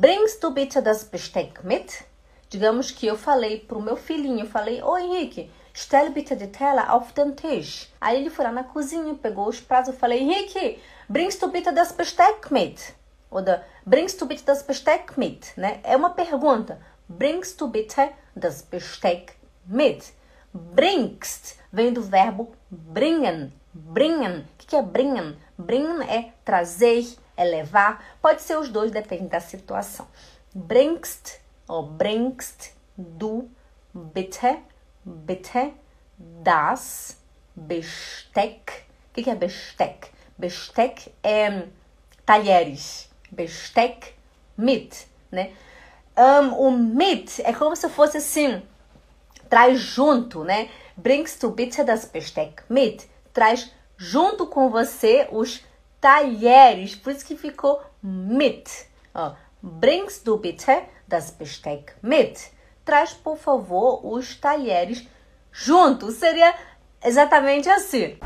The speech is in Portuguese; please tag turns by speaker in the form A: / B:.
A: Bringst du bitte das Besteck mit? Digamos que eu falei pro meu filhinho, eu falei, ô Henrique, stell bitte die Teller auf den Tisch. Aí ele foi lá na cozinha, pegou os pratos, eu falei, Henrique, bringst du bitte das Besteck mit? Oder bringst du bitte das Besteck mit? Né? É uma pergunta. Bringst du bitte das Besteck mit? Bringst vem do verbo bringen. Bringen. O que é bringen? Bringen é trazer, é levar. Pode ser os dois, depende da situação. Bringst ou bringst du bitte, bitte das Besteck. O que é Besteck? Besteck é talheres. Besteck mit, né? Um, o mit é como se fosse assim, traz junto, né? Bringst du bitte das Besteck mit? Traz junto com você os talheres, por isso que ficou mit. Ó, bringst du bitte das Besteck mit? Traz, por favor, os talheres junto. Seria exatamente assim.